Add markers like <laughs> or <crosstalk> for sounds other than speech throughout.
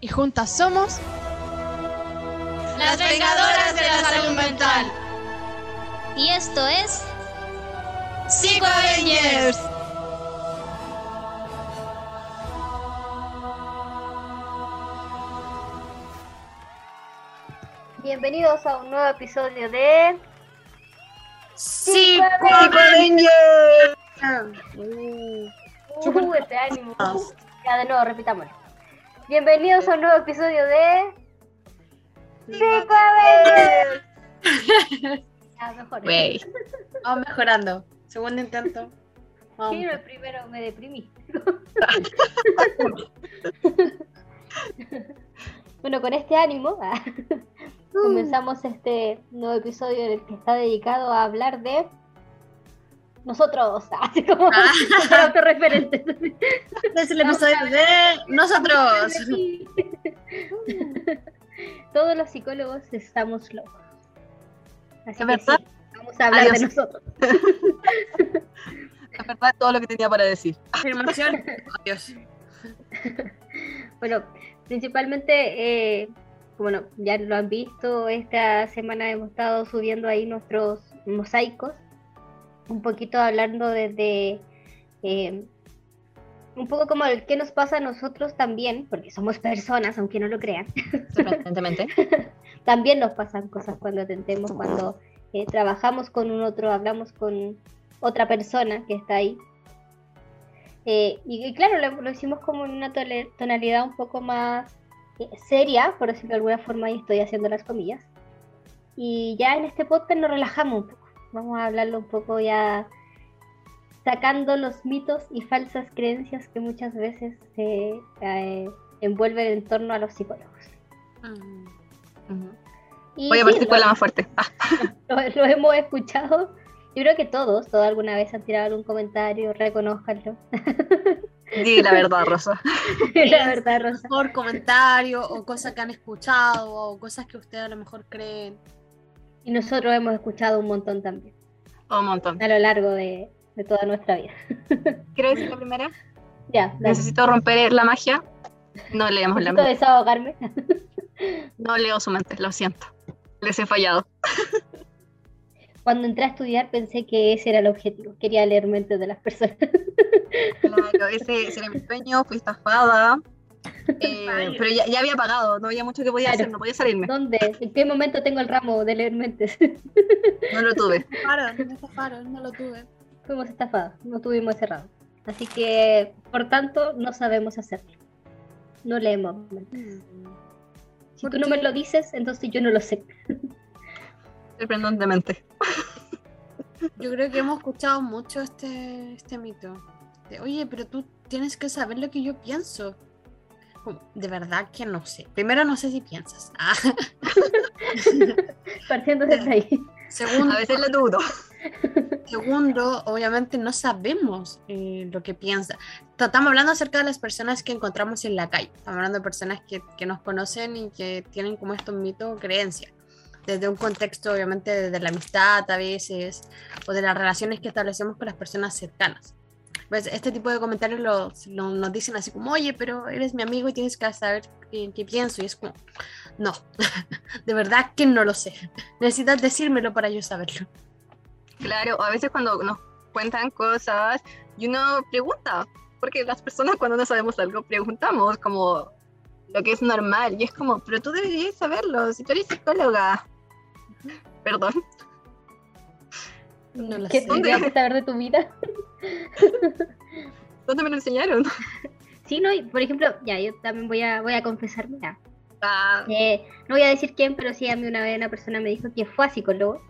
Y juntas somos Las vengadoras de la salud mental. Y esto es Psico Avengers. Bienvenidos a un nuevo episodio de Psico Avengers. Uh, este ánimo. Ya de nuevo, repitámoslo. Bienvenidos a un nuevo episodio de Psico Avengers. <laughs> Ya, mejor. Wey. Vamos mejorando. Segundo intento. Vamos. Sí, el primero me deprimí. <laughs> bueno, con este ánimo ah, comenzamos este nuevo episodio en el que está dedicado a hablar de nosotros, <laughs> así como Ah. <laughs> autorreferentes. Es el episodio de nosotros. <laughs> Todos los psicólogos estamos locos. Así ¿Es que sí, vamos a hablar de nosotros. La verdad todo lo que tenía para decir. Afirmación. Adiós. Bueno, principalmente, eh, bueno, ya lo han visto, esta semana hemos estado subiendo ahí nuestros mosaicos, un poquito hablando desde eh, un poco como el qué nos pasa a nosotros también, porque somos personas, aunque no lo crean. Sorprendentemente. <laughs> también nos pasan cosas cuando tentemos, cuando eh, trabajamos con un otro, hablamos con otra persona que está ahí. Eh, y, y claro, lo, lo hicimos como en una tonalidad un poco más eh, seria, por decirlo de alguna forma, y estoy haciendo las comillas. Y ya en este podcast nos relajamos un poco. Vamos a hablarlo un poco ya sacando los mitos y falsas creencias que muchas veces se eh, envuelven en torno a los psicólogos. Ujú. Y Voy a sí, partir lo- con la más fuerte. Ah, <laughs> lo, lo hemos escuchado. Yo creo que todos, todos alguna vez han tirado algún comentario, reconozcanlo. di <laughs> la verdad, Rosa. <laughs> La verdad, Rosa. Por comentario o cosas que han escuchado o cosas que ustedes a lo mejor creen. Y nosotros hemos escuchado un montón también, Un montón. a lo largo de, de toda nuestra vida. <laughs> ¿Quiero decir la primera? Ya, dale. Necesito romper la magia. No leemos la Necesito mente. desahogarme. No leo su mente, lo siento. Les he fallado. <laughs> Cuando entré a estudiar pensé que ese era el objetivo. Quería leer mentes de las personas. Claro, ese, ese era mi sueño, fui estafada. Eh, pero ya, ya había pagado, no había mucho que podía Claro. hacer, no podía salirme. ¿Dónde? ¿En qué momento tengo el ramo de leer mentes? No lo tuve. <laughs> Estafaron, me estafaron, no lo tuve. Fuimos estafados, no tuvimos ramo. Así que, por tanto, no sabemos hacerlo. No leemos mentes. Si ¿Por tú no me lo dices, entonces yo no lo sé. Sorprendentemente. Yo creo que hemos escuchado mucho este, este mito. De, Oye, pero tú tienes que saber lo que yo pienso. De verdad que no sé. Primero no sé si piensas. <laughs> Ah, Partiendo desde ahí. Segundo, A veces lo dudo. segundo, obviamente no sabemos eh, lo que piensa. Ta- Estamos hablando acerca de las personas que encontramos en la calle. Estamos hablando de personas que, que nos conocen y que tienen como estos mitos o creencias. Desde un contexto, obviamente, de la amistad a veces, o de las relaciones que establecemos con las personas cercanas. Pues este tipo de comentarios lo- lo- nos dicen así como, oye, pero eres mi amigo y tienes que saber qué, qué pienso. Y es como, no, <laughs> de verdad que no lo sé. Necesitas decírmelo para yo saberlo. Claro, a veces cuando nos cuentan cosas y uno pregunta, porque las personas cuando no sabemos algo preguntamos como lo que es normal y es como, pero tú deberías saberlo si tú eres psicóloga. Perdón. No lo ¿Qué sé. tendrías que saber de tu vida? <laughs> <laughs> ¿Dónde me lo enseñaron? <laughs> Sí, no, y por ejemplo, ya, yo también voy a, voy a confesarme. Ah, Eh, no voy a decir quién, pero sí a mí una vez una persona me dijo que fue a psicólogo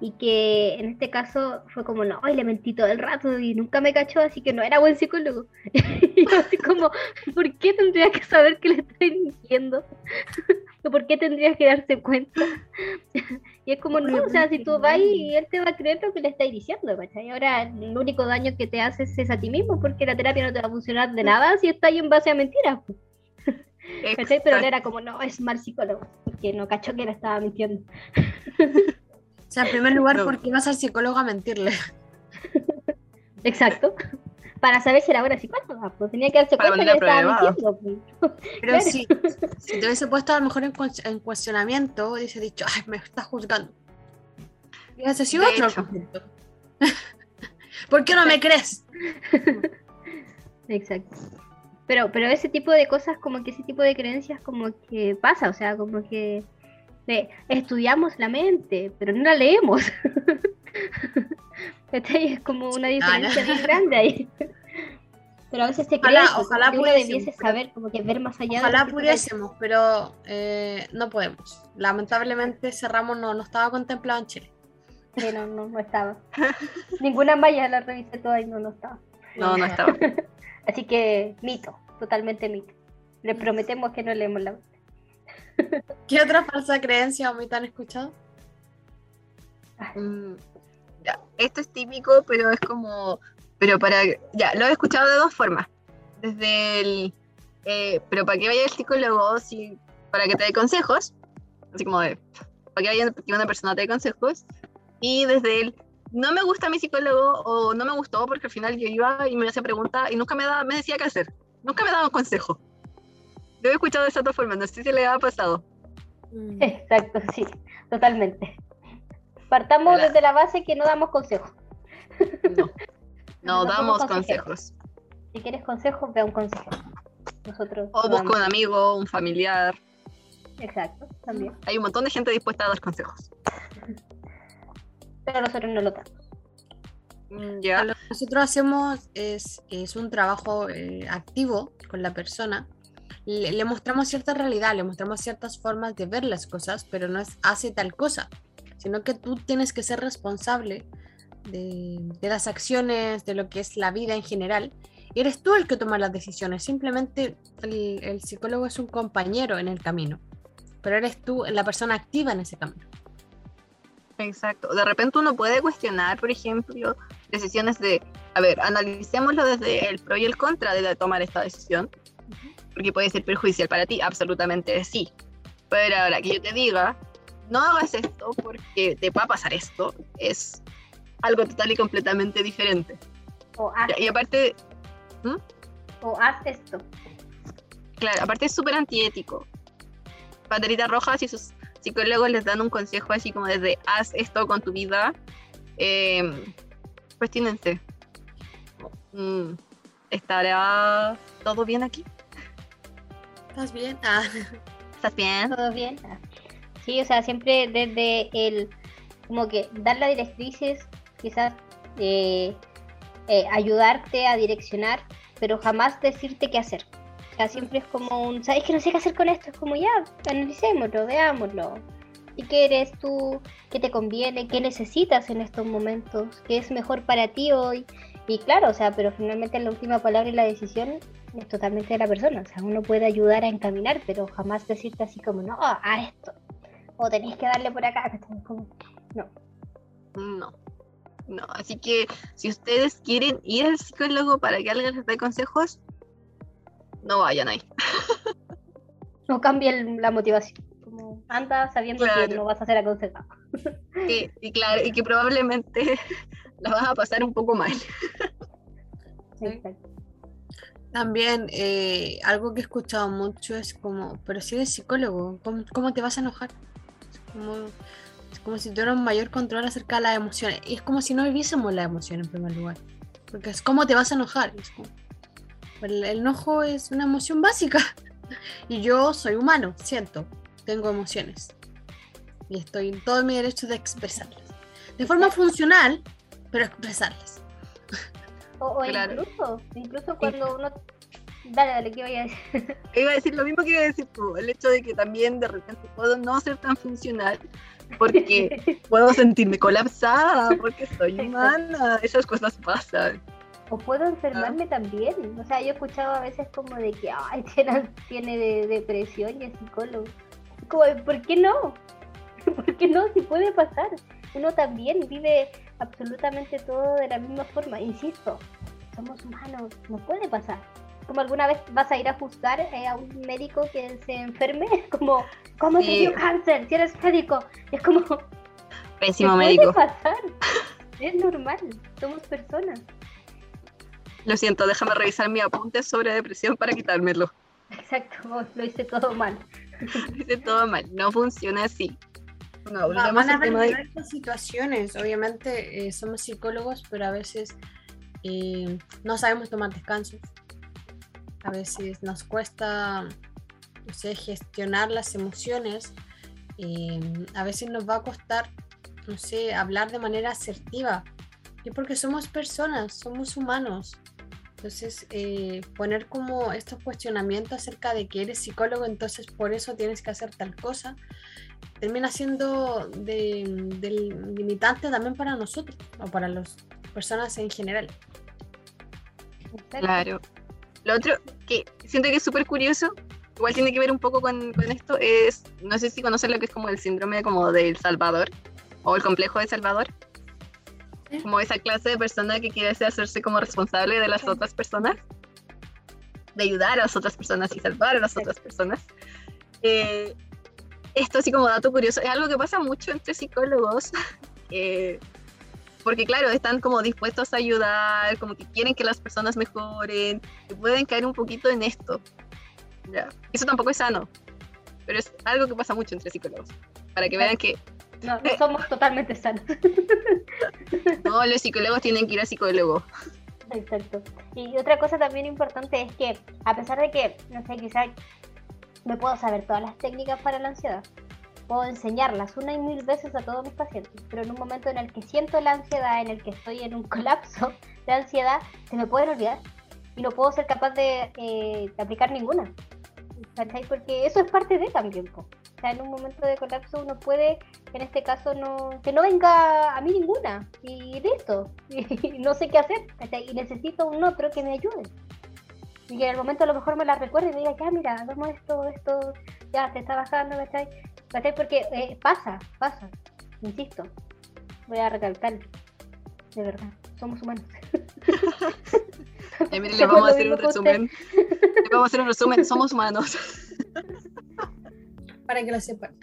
y que en este caso fue como, no, y le mentí todo el rato y nunca me cachó, así que no era buen psicólogo. <laughs> y yo así como, ¿por qué tendría que saber que le estoy mintiendo? ¿O por qué tendría que darse cuenta? <laughs> y es como, no, o sea, si tú vas y él te va a creer lo que le estáis diciendo, ¿cachai? Ahora el único daño que te haces es a ti mismo, porque la terapia no te va a funcionar de nada si está ahí en base a mentiras. <laughs> ¿Cachai? Pero él era como, no, es mal psicólogo, porque no cachó que le estaba mintiendo. <laughs> O sea, en primer lugar, No. ¿por qué vas al psicólogo a mentirle? Exacto. Para saber si era buena psicóloga, pues tenía que darse cuenta que estaba mintiendo. pues. <laughs> Pero Claro. si, si te hubiese puesto a lo mejor en, en cuestionamiento, hubiese dicho, ay, me estás juzgando. Y hubiese sido otro conflicto. <laughs> ¿Por qué no me crees? <laughs> Exacto. Pero, pero ese tipo de cosas, como que ese tipo de creencias, como que pasa, o sea, como que de, estudiamos la mente, pero no la leemos. Es como una diferencia bien grande ahí. <laughs> Pero a veces se cree Ojalá- ojalá que uno debiese saber, como que ver más allá de Ojalá pudiésemos, pero eh, no podemos. Lamentablemente cerramos, no, no estaba contemplado en Chile. Sí, no, no, no estaba. <laughs> Ninguna malla la revisé toda y no, no estaba. No, no estaba. <laughs> Así que mito, totalmente mito. Les prometemos que no leemos la ¿Qué otra falsa creencia o mito han escuchado? Mm, ya, esto es típico, pero es como, pero para, ya, lo he escuchado de dos formas. Desde el, eh, pero para que vaya el psicólogo, si, para que te dé consejos, así como de, para que vaya una persona te dé consejos, y desde el, no me gusta mi psicólogo o no me gustó porque al final yo iba y me hacía preguntas y nunca me, da, me decía qué hacer, nunca me daba un consejo. Lo he escuchado de esa otra forma, no sé si le ha pasado. Exacto, sí, totalmente. Partamos Hola. desde la base que no damos consejos. No, no <laughs> No damos consejos. Si quieres consejos, ve a un consejo. Nosotros. O busca un amigo, un familiar. Exacto, también. Hay un montón de gente dispuesta a dar consejos. Pero nosotros no lo damos. Mm, Ya. Lo que nosotros hacemos es, es un trabajo eh, activo con la persona. Le, le mostramos cierta realidad, le mostramos ciertas formas de ver las cosas, pero no es hace tal cosa, sino que tú tienes que ser responsable de, de las acciones, de lo que es la vida en general. Y eres tú el que toma las decisiones. Simplemente el, el psicólogo es un compañero en el camino, pero eres tú la persona activa en ese camino. Exacto. De repente uno puede cuestionar, por ejemplo, decisiones de, a ver, analicémoslo desde el pro y el contra de tomar esta decisión, porque puede ser perjudicial para ti, absolutamente sí. Pero ahora que yo te diga, no hagas esto porque te va a pasar esto, es algo total y completamente diferente. O haz, Ya, Y aparte, o haz esto. Claro, aparte es súper antiético. Banderitas rojas y sus psicólogos les dan un consejo así como desde haz esto con tu vida. Eh, cuestionense. Mm, ¿Estará todo bien aquí? ¿Estás bien? Ah. ¿Estás bien? ¿Todo bien? Ah. Sí, o sea, siempre desde el, como que dar las directrices, quizás eh, eh, ayudarte a direccionar, pero jamás decirte qué hacer. O sea, siempre es como un, ¿sabes que no sé qué hacer con esto? Es como ya, analicémoslo, veámoslo. ¿Y qué eres tú? ¿Qué te conviene? ¿Qué necesitas en estos momentos? ¿Qué es mejor para ti hoy? Y claro, o sea, pero finalmente la última palabra y la decisión es totalmente de la persona. O sea, uno puede ayudar a encaminar, pero jamás decirte así como, no, a esto. O tenéis que darle por acá. no. No. No, así que si ustedes quieren ir al psicólogo para que alguien les dé consejos, no vayan ahí. <laughs> No cambien la motivación. Como anda sabiendo que no vas a ser aconsejado. <laughs> Y, y claro, y que probablemente <laughs> la vas a pasar un poco mal. Exacto. También eh, algo que he escuchado mucho es como, pero si eres psicólogo, ¿cómo, cómo te vas a enojar? Es como, es como si tuvieras un mayor control acerca de las emociones. Y es como si no viviésemos la emoción en primer lugar. Porque es cómo te vas a enojar. Como- el, el enojo es una emoción básica. <laughs> Y yo soy humano, siento, tengo emociones. Y estoy en todo mi derecho de expresarlas. De forma funcional, pero expresarlas. O, o <laughs> Claro. incluso, incluso cuando uno... Dale, dale, ¿qué voy a decir? <laughs> Iba a decir lo mismo que iba a decir tú, el hecho de que también de repente puedo no ser tan funcional, porque <laughs> puedo sentirme colapsada, porque soy humana, esas cosas pasan. O puedo enfermarme también. O sea, yo he escuchado a veces como de que, ay, <laughs> tiene, tiene de- depresión y es psicólogo. Como, ¿por qué no? ¿Por qué no? Si puede pasar. Uno también vive absolutamente todo de la misma forma. Insisto, somos humanos, no puede pasar. Como alguna vez vas a ir a juzgar eh, a un médico que se enferme, <laughs> como, ¿cómo te Sí. dio cáncer? Si eres médico. Y es como, ¿qué Pésimo puede médico. pasar? Es normal, somos personas. Lo siento, déjame revisar mi apunte sobre depresión para quitármelo. Exacto, lo hice todo mal. Hice todo mal, no funciona así. No, van a de... situaciones. Obviamente eh, somos psicólogos, pero a veces eh, no sabemos tomar descansos. A veces nos cuesta, no sé, gestionar las emociones. eh, a veces nos va a costar, no sé, hablar de manera asertiva. Y porque somos personas, somos humanos. Entonces, eh, poner como estos cuestionamientos acerca de que eres psicólogo, entonces por eso tienes que hacer tal cosa, termina siendo de, limitante también para nosotros o para las personas en general. Claro. Lo otro que siento que es súper curioso, igual tiene que ver un poco con, con esto, es, no sé si conocen lo que es como el síndrome como del Salvador o el complejo de Salvador. Como esa clase de persona que quiere hacerse como responsable de las Sí. otras personas, de ayudar a las otras personas y salvar a las Sí. otras personas. Eh, esto así como dato curioso, es algo que pasa mucho entre psicólogos. <laughs> eh, porque claro, están como dispuestos a ayudar, como que quieren que las personas mejoren, y pueden caer un poquito en esto. Ya. Eso tampoco es sano, pero es algo que pasa mucho entre psicólogos. Para que vean que No, no somos totalmente sanos. <laughs> no, los psicólogos tienen que ir a psicólogo. Exacto. Y otra cosa también importante es que, a pesar de que, no sé, quizás me puedo saber todas las técnicas para la ansiedad, puedo enseñarlas una y mil veces a todos mis pacientes, pero en un momento en el que siento la ansiedad, en el que estoy en un <laughs> colapso de ansiedad, se me pueden olvidar y no puedo ser capaz de, eh, de aplicar ninguna. ¿Cachai? Porque eso es parte de también. po. O sea, en un momento de colapso uno puede, en este caso, no que no venga a mí ninguna. Y listo. <laughs> Y no sé qué hacer. ¿cachai? Y necesito un otro que me ayude. Y que en el momento a lo mejor me la recuerde y me diga, ya, mira, hagamos esto, esto, ya, te está bajando, ¿cachai? ¿Cachai? Porque eh, pasa, pasa. Insisto. Voy a recalcar. De verdad, somos humanos. Eh, miren, <laughs> le vamos a hacer un resumen. Le vamos a hacer un resumen. Somos humanos. <laughs> Para que lo sepan.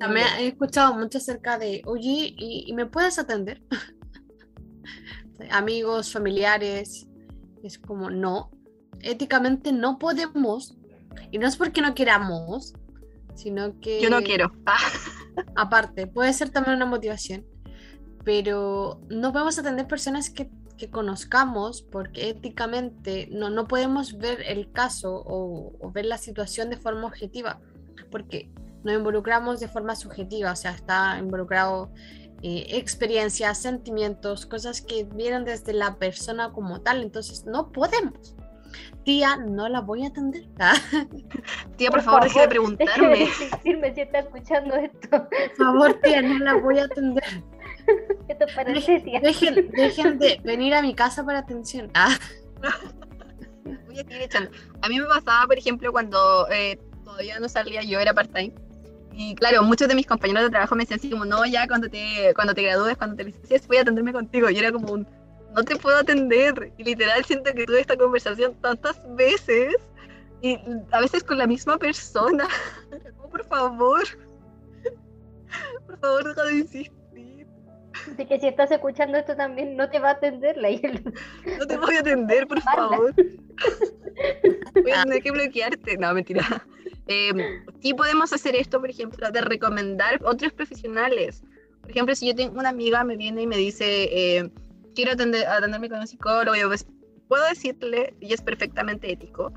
También he escuchado mucho acerca de, oye, ¿y, y me puedes atender? <laughs> Amigos, familiares, es como, no, éticamente no podemos, y no es porque no queramos, sino que... Yo no quiero. Ah, <laughs> aparte, puede ser también una motivación, pero no podemos atender personas que, que conozcamos porque éticamente no, no podemos ver el caso o, o ver la situación de forma objetiva, porque nos involucramos de forma subjetiva, o sea, está involucrado eh, experiencias, sentimientos, cosas que vienen desde la persona como tal, entonces no podemos. Tía, no la voy a atender. <laughs> tía, por, favor, deje de Deje de preguntarme. decirme si está escuchando esto. Por favor, tía, no la voy a atender. <laughs> Esto es para Cecia. Dejen, dejen de venir a mi casa para atención. Ah, <laughs> Voy a seguir echando. A mí me pasaba, por ejemplo, cuando eh, todavía no salía, yo era part-time. Y claro, muchos de mis compañeros de trabajo me decían así como, no, ya cuando te, cuando te gradúes, cuando te licencies, voy a atenderme contigo. Y era como un, no te puedo atender. Y literal siento que tuve esta conversación tantas veces. Y a veces con la misma persona. Como, <laughs> por favor. Por favor, deja de insistir. De que si estás escuchando esto también no te va a atender la No te voy a atender, por favor. <laughs> Voy a tener que bloquearte. No, mentira. Eh, sí podemos hacer esto, por ejemplo, de recomendar otros profesionales. Por ejemplo, si yo tengo una amiga, me viene y me dice, eh, quiero atender, atenderme con un psicólogo, yo pues, puedo decirle, y es perfectamente ético,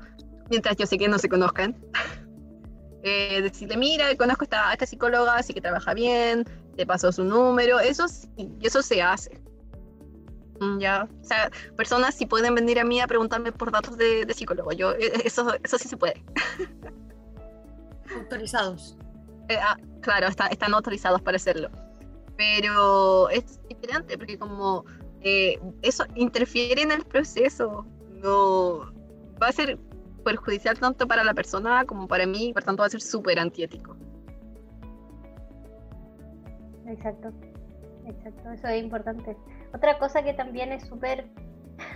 mientras yo sé que no se conozcan, <laughs> eh, decirle, mira, conozco a esta, a esta psicóloga, así que trabaja bien, te pasó su número, eso sí, eso se hace. Mm, Ya, o sea, personas sí pueden venir a mí a preguntarme por datos de, de psicólogo. Yo, eh, eso, eso sí se puede. autorizados. Eh, ah, claro, está- están autorizados para hacerlo. Pero es diferente porque como eh, eso interfiere en el proceso, no va a ser perjudicial tanto para la persona como para mí, por tanto va a ser súper antiético. Exacto, exacto, eso es importante. Otra cosa que también es súper...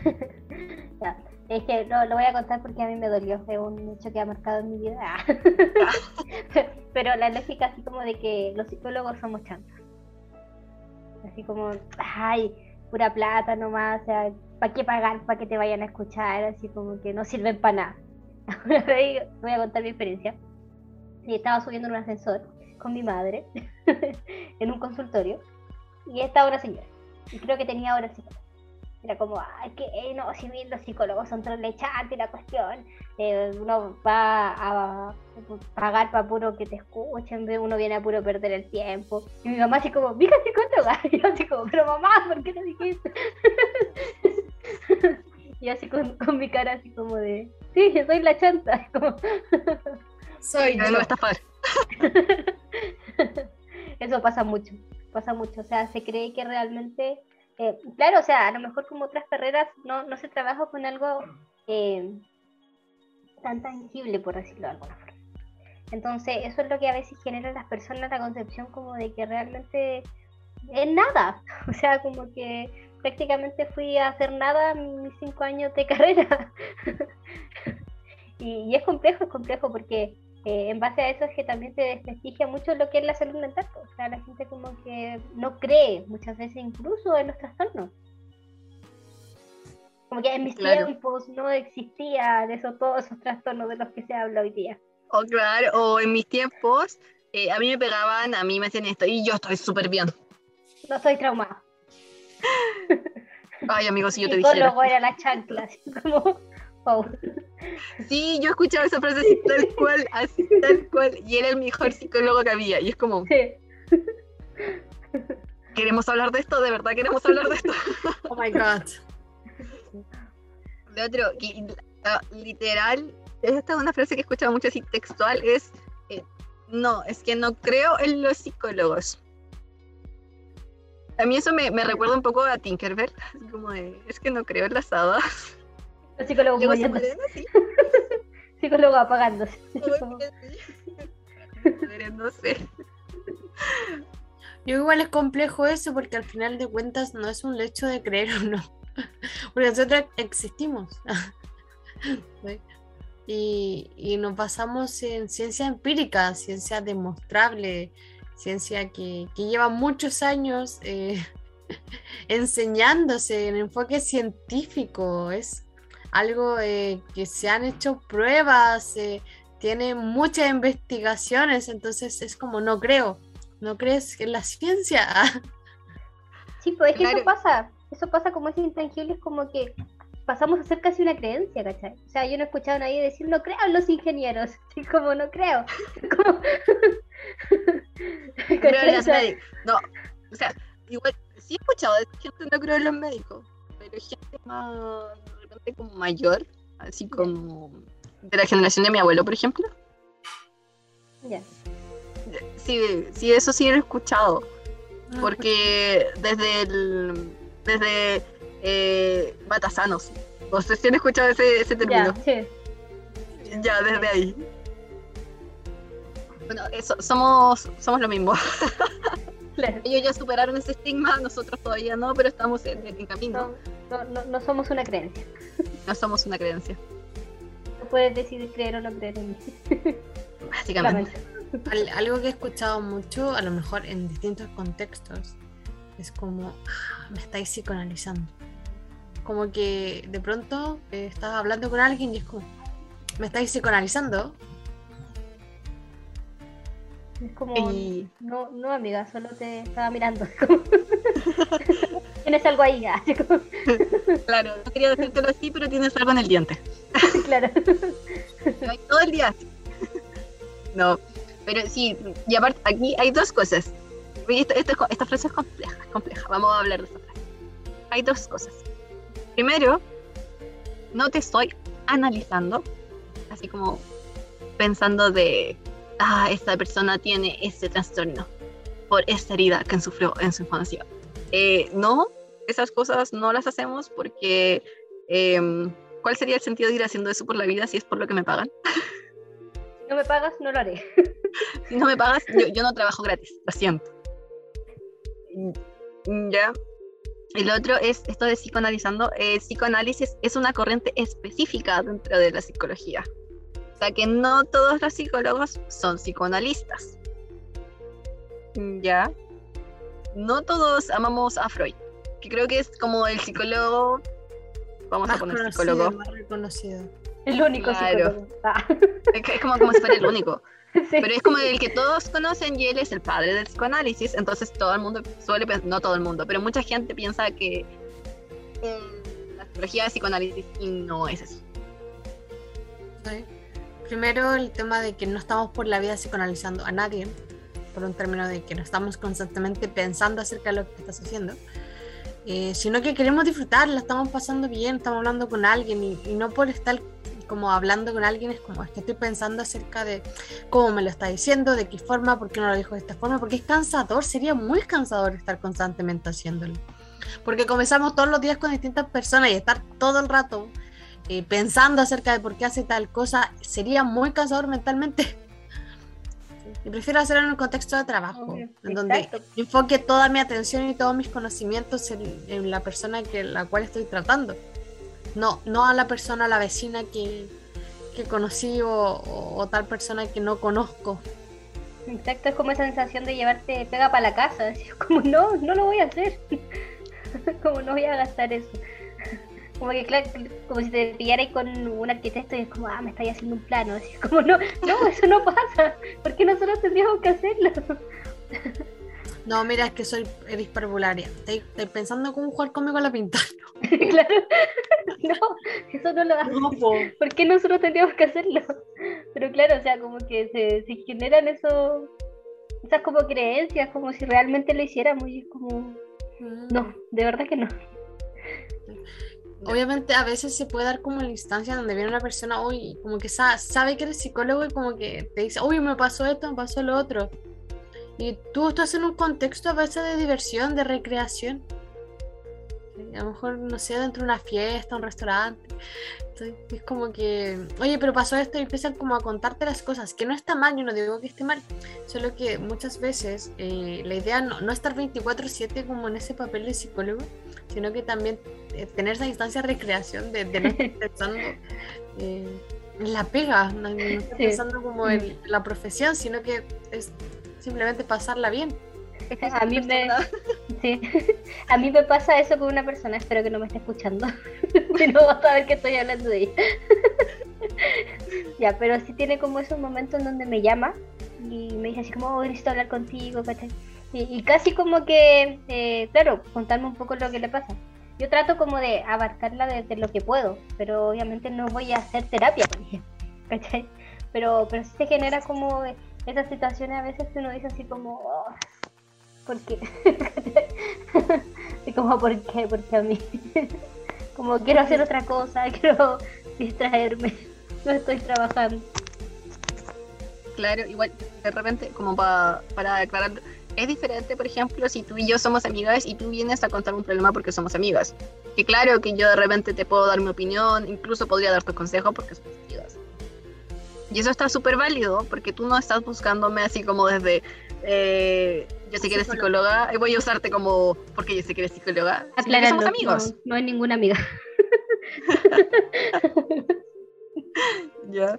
<laughs> Es que lo, lo voy a contar porque a mí me dolió, es un hecho que ha marcado en mi vida. <laughs> Pero la lógica así como de que los psicólogos somos chantos. Así como, ay, pura plata nomás, o sea, ¿para qué pagar para que te vayan a escuchar? Así como que no sirven para nada. <laughs> Voy a contar mi experiencia. Y estaba subiendo en un ascensor con mi madre <laughs> en un consultorio y estaba una señora y creo que tenía ahora psicólogo. Era como, ay, que eh, no, si bien los psicólogos son trolechantes y la cuestión, eh, uno va a pagar para puro que te escuchen, uno viene a puro perder el tiempo. Y mi mamá así como, mija psicóloga, <laughs> y yo así como, pero mamá, ¿por qué no dijiste? <laughs> y así con, con mi cara así como de, sí, yo soy la chanta, <laughs> como, Soy yo. a estafar. Eso pasa mucho, pasa mucho. O sea, se cree que realmente, eh, claro, o sea, a lo mejor como otras carreras no, no se trabaja con algo eh, tan tangible, por decirlo de alguna forma. Entonces, eso es lo que a veces genera en las personas la concepción como de que realmente es nada. <laughs> O sea, como que prácticamente fui a hacer nada mis cinco años de <laughs> carrera. <laughs> y es complejo, es complejo porque eh, en base a eso es que también se desprestigia mucho lo que es la salud mental. O sea, la gente como que no cree muchas veces incluso en los trastornos. Como que en mis Claro. tiempos no existían eso, todos esos trastornos de los que se habla hoy día. O claro, o en mis tiempos, eh, a mí me pegaban, a mí me hacían esto, y yo estoy súper bien. No soy traumado. <laughs> Ay, amigo, si yo te dijera. luego era la chancla, así como, Sí, yo escuchaba esa frase así tal cual, así tal cual, y era el mejor psicólogo que había. Y es como, Sí. ¿queremos hablar de esto? ¿De verdad queremos hablar de esto? Oh my god. Otro, que, ah, literal, esta es una frase que he escuchado mucho así textual, es, eh, no, es que no creo en los psicólogos. A mí eso me, me recuerda un poco a Tinkerbell, como de, es que no creo en las hadas. Los psicólogos así, <laughs> psicólogos apagándose. <laughs> Yo igual es complejo eso porque al final de cuentas no es un hecho de creer o no. <laughs> Porque nosotros existimos. Y, y nos basamos en ciencia empírica, ciencia demostrable, ciencia que, que lleva muchos años eh, enseñándose en enfoque científico. Es algo eh, que se han hecho pruebas, eh, tiene muchas investigaciones, entonces es como no creo. ¿No crees en la ciencia? <laughs> Sí, pues es que Claro. eso pasa. Eso pasa como es intangible, es como que pasamos a ser casi una creencia, ¿cachai? O sea, yo no he escuchado a nadie decir no <laughs> <laughs> creo en los ingenieros. Así como no creo. Como... creo en los sea, médicos. No, o sea, igual, sí he escuchado de gente no creo en los médicos, pero gente más, como mayor, así como de la generación de mi abuelo, por ejemplo. ya. Sí, sí, eso sí lo he escuchado, porque desde el, desde eh, Batasanos, no sé si han escuchado ese, ese término. Ya, sí. Ya, desde ahí. Bueno, eso, somos, somos lo mismo. <laughs> Claro. Ellos ya superaron ese estigma, nosotros todavía no, pero estamos en, en camino. No, no, somos una creencia. No somos una creencia, No puedes decidir creer o no creer en mí. básicamente. Al- algo que he escuchado mucho, a lo mejor en distintos contextos, es como, "Ah, me estáis psicoanalizando. Como que de pronto eh, estás hablando con alguien y es como, me estáis psicoanalizando. Es como, Y no, no amiga, solo te estaba mirando. <laughs> Tienes algo ahí, así como- claro, no quería decírtelo así, pero tienes algo en el diente. claro. Todo el día. así. No, pero sí, y aparte, aquí hay dos cosas. Esto, esto esta frase es compleja, es compleja. Vamos a hablar de esta frase. Hay dos cosas. Primero, no te estoy analizando, así como pensando de ah, esta persona tiene este trastorno por esta herida que sufrió en su infancia. Eh, no, esas cosas no las hacemos porque em, ¿cuál sería el sentido de ir haciendo eso por la vida si es por lo que me pagan? <laughs> Si no me pagas, no lo haré. si no me pagas, yo, yo no trabajo gratis, lo siento. Ya. El otro es esto de psicoanalizando. Eh, psicoanálisis es una corriente específica dentro de la psicología. O sea que no todos los psicólogos son psicoanalistas. Ya. No todos amamos a Freud, que creo que es como el psicólogo. Vamos a Más poner conocido, psicólogo. más reconocido. El único Claro. psicólogo. Ah, <laughs> Es como, como si fuera el único. <laughs> sí. Pero es como el que todos conocen y él es el padre del psicoanálisis, entonces todo el mundo suele pensar, no todo el mundo, pero mucha gente piensa que mm, la psicología es psicoanálisis y no es eso. Sí. Primero el tema de que no estamos por la vida psicoanalizando a nadie, por un término de que no estamos constantemente pensando acerca de lo que estás haciendo, eh, sino que queremos disfrutar, la estamos pasando bien, estamos hablando con alguien y, y no por estar como hablando con alguien es como es que estoy pensando acerca de cómo me lo está diciendo, de qué forma, por qué no lo dijo de esta forma, porque es cansador, sería muy cansador estar constantemente haciéndolo. Porque comenzamos todos los días con distintas personas y estar todo el rato eh, pensando acerca de por qué hace tal cosa sería muy cansador mentalmente. Y prefiero hacerlo en un contexto de trabajo, en donde exacto. enfoque toda mi atención y todos mis conocimientos en, en la persona que la cual estoy tratando. No, no a la persona, a la vecina que, que conocí o, o- o tal persona que no conozco. Exacto, es como esa sensación de llevarte pega para la casa. Así <laughs> como, no, no lo voy a hacer. <laughs> como no voy a gastar eso. Como que, claro, como si te pillarais con un arquitecto y es como, ah, me estáis haciendo un plano. Así como, no, no, <laughs> eso no pasa. ¿Por qué nosotros tendríamos que hacerlo? No, mira, es que soy eres parvularia. Estoy, estoy pensando cómo jugar conmigo a la pintar. <laughs> claro, no, eso no lo hace. No, po. ¿Por qué nosotros tendríamos que hacerlo? Pero claro, o sea, como que se, se generan eso, esas como creencias, como si realmente lo hiciéramos y es como, no, de verdad que no. Obviamente a veces se puede dar como la instancia donde viene una persona, uy, como que sa- sabe que eres psicólogo y como que te dice, uy, me pasó esto, me pasó lo otro. Y tú estás en un contexto a veces de diversión, de recreación. A lo mejor, no sé, dentro de una fiesta, un restaurante. Es como que, oye, pero pasó esto y empiezan como a contarte las cosas, que no está mal, no digo que esté mal, solo que muchas veces eh, la idea no, no estar 24/7 como en ese papel de psicólogo, sino que también eh, tener esa instancia de recreación, de, de no estar <laughs> pensando eh, en la pega, no, no estar pensando como en la profesión, sino que es simplemente pasarla bien. A mí me, <laughs> sí. <laughs> a mí me pasa eso con una persona, espero que no me esté escuchando, si no vas a ver que estoy hablando de ella. ya, pero sí tiene como esos momentos en donde me llama y me dice así como, oh, necesito hablar contigo, ¿cachai? Y, y casi como que, eh, claro, contarme un poco lo que le pasa. Yo trato como de abarcarla desde lo que puedo, pero obviamente no voy a hacer terapia con ella, <laughs> ¿cachai? Pero, pero sí se genera como esas situaciones a veces que uno dice así como, "Oh, ¿por qué? <laughs> y como, ¿por qué? Porque a mí, <laughs> como quiero hacer otra cosa, quiero distraerme, no estoy trabajando. Claro, igual de repente, como pa- para aclarar, es diferente, por ejemplo, si tú y yo somos amigas y tú vienes a contar un problema porque somos amigas. Y claro que yo de repente te puedo dar mi opinión, incluso podría darte consejo porque somos amigas. Y eso está súper válido porque tú no estás buscándome así como desde, eh, yo sé que eres psicóloga y voy a usarte como porque yo sé que eres psicóloga. que Aclarando, somos amigos. No, no es ninguna amiga. <laughs> <laughs> Ya.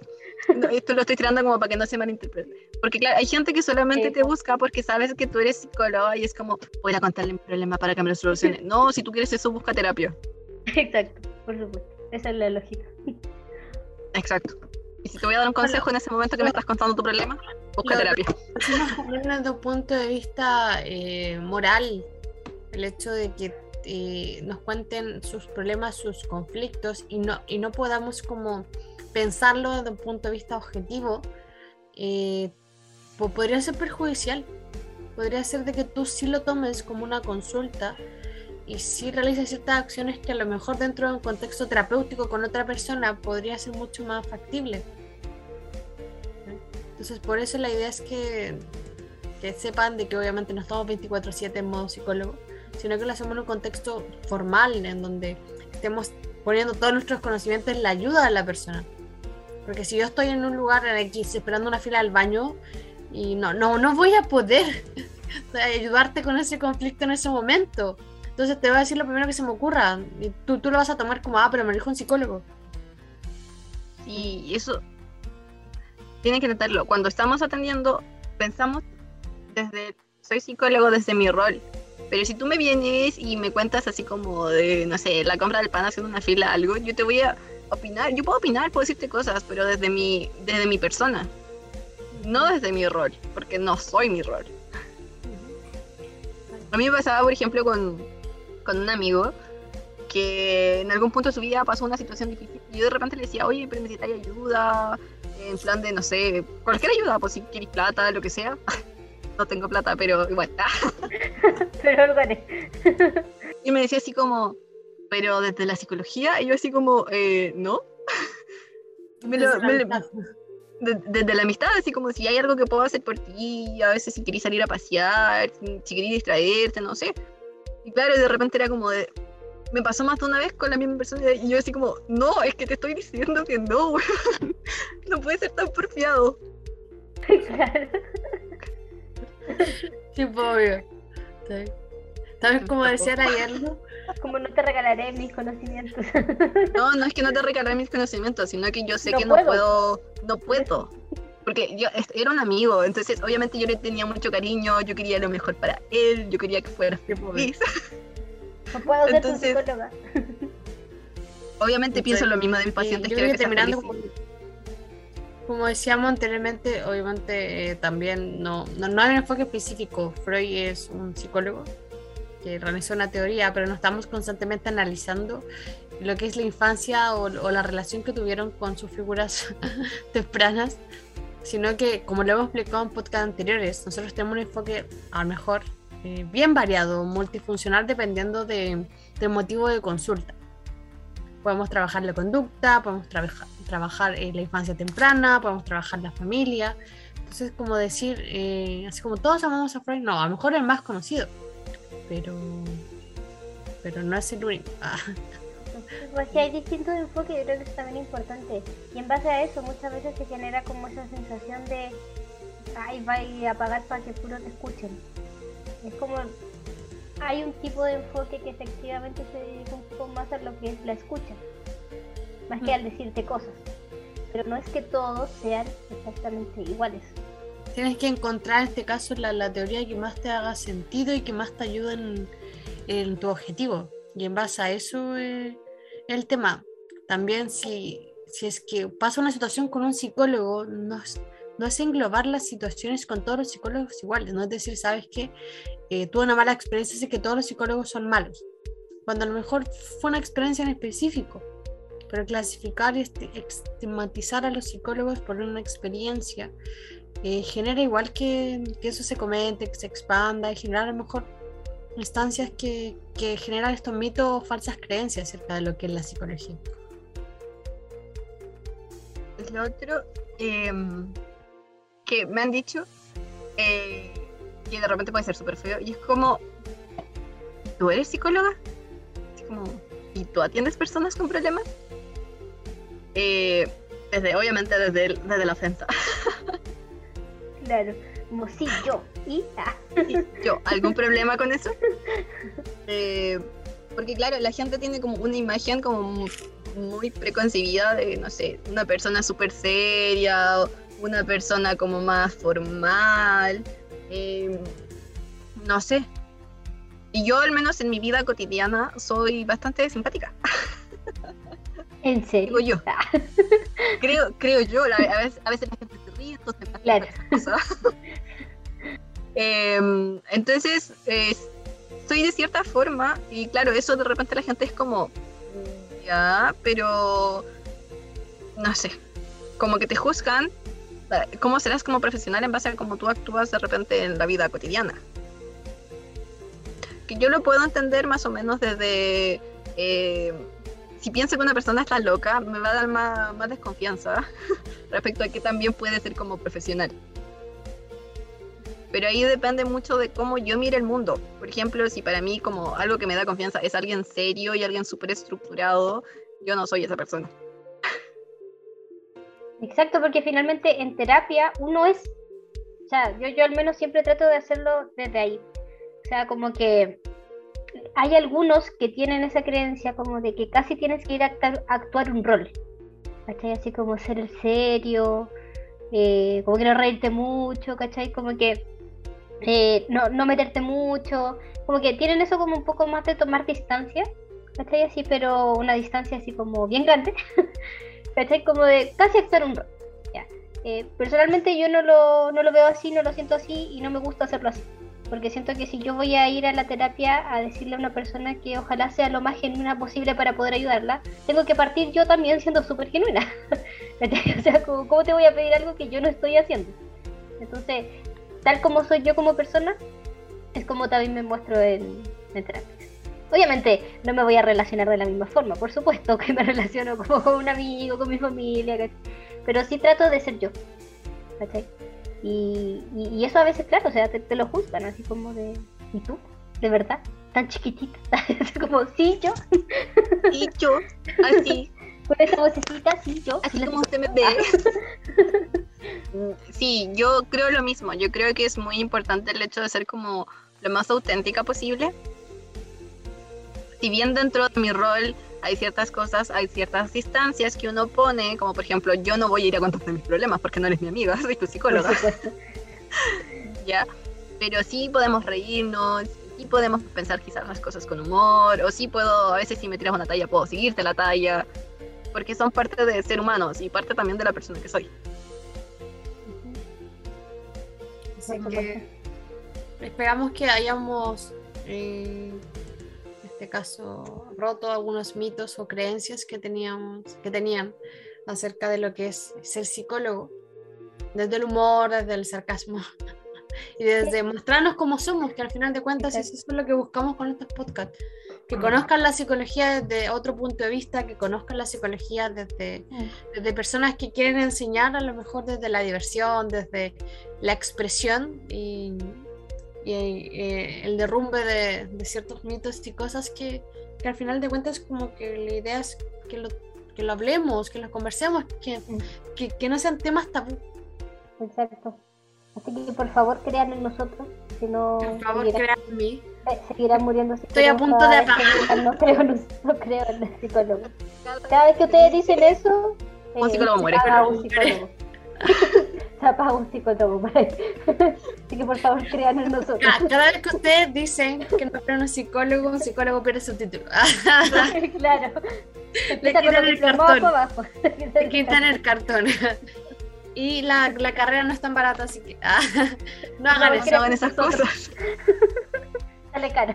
No, esto lo estoy tirando como para que no se malinterprete. Porque claro, hay gente que solamente Sí. te busca porque sabes que tú eres psicóloga y es como, voy a contarle mi problema para que me lo solucione. <laughs> No, si tú quieres eso, busca terapia. Exacto, por supuesto. Esa es la lógica. Exacto. Y si te voy a dar un consejo en ese momento que me estás contando tu problema, busca Lo- terapia. Desde un punto de vista eh, moral el hecho de que eh, nos cuenten sus problemas, sus conflictos y no, y no podamos como pensarlo desde un punto de vista objetivo, eh, po- podría ser perjudicial. Podría ser de que tú sí lo tomes como una consulta y sí realices ciertas acciones que a lo mejor dentro de un contexto terapéutico con otra persona podría ser mucho más factible. Entonces, por eso la idea es que, que sepan de que obviamente no estamos 24/7 en modo psicólogo, sino que lo hacemos en un contexto formal, en donde estemos poniendo todos nuestros conocimientos en la ayuda de la persona. Porque si yo estoy en un lugar en X esperando una fila al baño y no, no, no voy a poder <laughs> ayudarte con ese conflicto en ese momento. Entonces te voy a decir lo primero que se me ocurra. Tú, tú lo vas a tomar como, ah, pero me dijo un psicólogo. Y eso tienen que entenderlo. Cuando estamos atendiendo, pensamos desde, soy psicólogo desde mi rol. Pero si tú me vienes y me cuentas así como de, no sé, la compra del pan haciendo una fila, algo, yo te voy a opinar. Yo puedo opinar, puedo decirte cosas, pero desde mi, desde mi persona. No desde mi rol, porque no soy mi rol. A mí me pasaba, por ejemplo, con, con un amigo que en algún punto de su vida pasó una situación difícil y yo de repente le decía, oye, pero necesitas ayuda, en plan de, no sé, cualquier ayuda, pues si quieres plata, lo que sea. <laughs> no tengo plata, pero igual. <laughs> pero algo haré. <laughs> y me decía así como, pero desde la psicología, y yo así como, eh, ¿no? me lo, me, desde la amistad, así como si hay algo que puedo hacer por ti, a veces si querés salir a pasear, si querés distraerte, no sé. Y claro, de repente era como de, me pasó más de una vez con la misma persona y yo así como, no, es que te estoy diciendo que no, <laughs> no puede ser tan porfiado. claro. <laughs> Sí, obvio. ¿Sabes cómo decía ayer? Como no te regalaré mis conocimientos. <laughs> No, no es que no te regalaré mis conocimientos, sino que yo sé que no puedo, no puedo. Porque yo era un amigo, entonces obviamente yo le tenía mucho cariño, yo quería lo mejor para él, yo quería que fuera feliz. <laughs> No puedo ser entonces, tu psicóloga. Obviamente pienso lo mismo de mis pacientes, que como, decíamos anteriormente, obviamente eh, también no, no, no hay un enfoque específico. Freud es un psicólogo que realizó una teoría, pero no estamos constantemente analizando lo que es la infancia o, la relación que tuvieron con sus figuras <laughs> tempranas, sino que, como lo hemos explicado en podcast anteriores, nosotros tenemos un enfoque a lo mejor eh, bien variado, multifuncional, dependiendo de, del motivo de consulta. Podemos trabajar la conducta, podemos trabajar trabajar la infancia temprana, podemos trabajar la familia. Entonces, como decir, eh, así como todos amamos a Freud, no, a lo mejor el más conocido pero pero no es el único. Ah. Pues si hay distintos enfoques, yo creo que es también importante. Y en base a eso, muchas veces se genera como esa sensación de, ay, va a pagar para que puro te escuchen. Es como, hay un tipo de enfoque que efectivamente se dedica un poco más a lo que es la escucha, más que al decirte cosas. Pero no es que todos sean exactamente iguales tienes que encontrar en este caso la, teoría que más te haga sentido y que más te ayude en, tu objetivo. Y en base a eso es eh, el tema. También si, si es que pasa una situación con un psicólogo, no es, no es englobar las situaciones con todos los psicólogos iguales. No es decir, sabes que eh, tuve una mala experiencia, sé que todos los psicólogos son malos. Cuando a lo mejor fue una experiencia en específico. Pero clasificar y estigmatizar a los psicólogos por una experiencia eh, genera igual que, eso se comente, que se expanda y genera a lo mejor instancias que, generan estos mitos o falsas creencias acerca de lo que es la psicología. Lo otro em, que me han dicho eh, que de repente puede ser súper feo y es como, ¿tú eres psicóloga? ¿y tú atiendes personas con problemas? Eh, desde, obviamente desde, desde la ofensa. <laughs> Claro, como si yo. <laughs> ¿Y? Ah. ¿Yo? ¿Algún problema con eso? Eh, porque claro, la gente tiene como una imagen como muy preconcebida de, no sé, una persona súper seria, una persona como más formal, eh, no sé. Y yo al menos en mi vida cotidiana soy bastante simpática. ¿En serio? Digo yo. <laughs> Creo, creo yo, a veces, a veces la gente ríe, <laughs> entonces claro. eh, entonces, eh, soy de cierta forma, y claro, eso de repente la gente es como, ya, pero no sé, como que te juzgan cómo serás como profesional en base a cómo tú actúas de repente en la vida cotidiana. Que yo lo puedo entender más o menos desde eh, si pienso que una persona está loca, me va a dar más, más desconfianza <laughs> respecto a que también puede ser como profesional. Pero ahí depende mucho de cómo yo mire el mundo. Por ejemplo, si para mí como algo que me da confianza es alguien serio y alguien súper estructurado, yo no soy esa persona. Exacto, porque finalmente en terapia uno es, o sea, yo, yo al menos siempre trato de hacerlo desde ahí. O sea, como que hay algunos que tienen esa creencia como de que casi tienes que ir a actuar un rol. ¿Cachai? Así como ser el serio, eh, como que no reírte mucho, ¿cachai? Como que eh, no, no meterte mucho, como que tienen eso como un poco más de tomar distancia, ¿cachai? Así, pero una distancia así como bien grande, <laughs> ¿cachai? Como de casi actuar un rol. Eh, personalmente yo no lo, no lo veo así, no lo siento así y no me gusta hacerlo así. Porque siento que si yo voy a ir a la terapia a decirle a una persona que ojalá sea lo más genuina posible para poder ayudarla, tengo que partir yo también siendo súper genuina. <laughs> O sea, ¿cómo, te voy a pedir algo que yo no estoy haciendo? Entonces, tal como soy yo como persona, es como también me muestro en, en terapia. Obviamente no me voy a relacionar de la misma forma, por supuesto que me <laughs> relaciono como con un amigo, con mi familia, pero sí trato de ser yo. ¿cachai? Y, y, y eso a veces, claro, o sea, te, te lo juzgan, así como de, ¿y tú? ¿De verdad? ¿Tan chiquitita? <laughs> Como, sí, yo, <laughs> Y yo, así, con esa vocecita, sí, yo. así sí, como usted me ve. <laughs> Sí, yo creo lo mismo. Yo creo que es muy importante el hecho de ser como lo más auténtica posible. Si bien dentro de mi rol hay ciertas cosas, hay ciertas distancias que uno pone, como por ejemplo, yo no voy a ir a contarte mis problemas porque no eres mi amiga, <laughs> soy tu psicóloga. <laughs> ¿ya? Pero sí podemos reírnos, sí podemos pensar quizás las cosas con humor, o sí puedo, a veces si me tiras una talla, puedo seguirte la talla, porque son parte de ser humanos y parte también de la persona que soy. Así que esperamos que hayamos, eh, este caso, roto algunos mitos o creencias que teníamos, que tenían acerca de lo que es ser psicólogo, desde el humor, desde el sarcasmo <laughs> y desde mostrarnos cómo somos, que al final de cuentas eso es lo que buscamos con estos podcasts, que conozcan la psicología desde otro punto de vista, que conozcan la psicología desde desde personas que quieren enseñar a lo mejor desde la diversión, desde la expresión y, y, eh, el derrumbe de, de ciertos mitos y cosas que, que al final de cuentas como que la idea es que lo, que lo hablemos, que lo conversemos, que, que, que no sean temas tabú. Exacto. Así que por favor crean en nosotros, si no Por favor, crean en mí. eh, seguirán muriendo Estoy a psicólogos punto de digan, No creo, en un- no creo en el psicólogo. Cada vez que ustedes dicen eso, eh, Un psicólogo se muere. un psicólogo. <laughs> se apaga un psicólogo por ahí. <laughs> Así que por favor crean en nosotros. Ca- Cada vez que ustedes dicen que no en un psicólogo, un psicólogo pierde su título. <laughs> claro. Con quitan el cartón. para abajo. Te quitan el cartón. Y la, la carrera no es tan barata, así que ah, <laughs> no hagan No, eso. No hagan esas nosotros. cosas. Sale caro.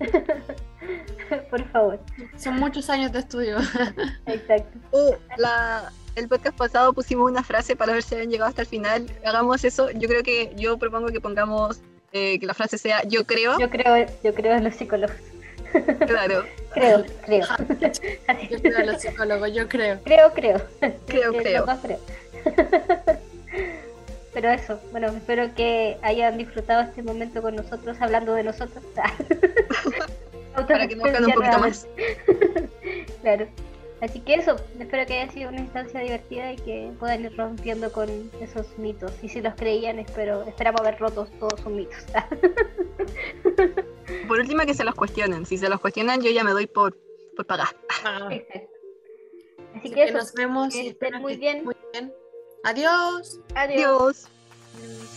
<laughs> por favor. Son muchos años de estudio. Exacto. Uh, la, el podcast pasado pusimos una frase para ver si habían llegado hasta el final. Hagamos eso. Yo creo que yo propongo que pongamos eh, que la frase sea yo creo. Yo creo, yo creo en los psicólogos. Claro, Creo, creo. <laughs> Yo creo en los psicólogos, yo creo. Creo, creo. creo, creo. Pero eso, bueno, espero que hayan disfrutado este momento con nosotros, hablando de nosotros. <laughs> Para que nos un poquito más. <laughs> Claro. Así que eso, espero que haya sido una instancia divertida y que puedan ir rompiendo con esos mitos. Y si los creían, espero, esperamos haber rotos todos sus mitos. <laughs> Por último, que se los cuestionen. Si se los cuestionan, yo ya me doy por, por pagar. Ah. Así así que que eso, nos vemos que estén bien. muy bien. Adiós. adiós. Adiós.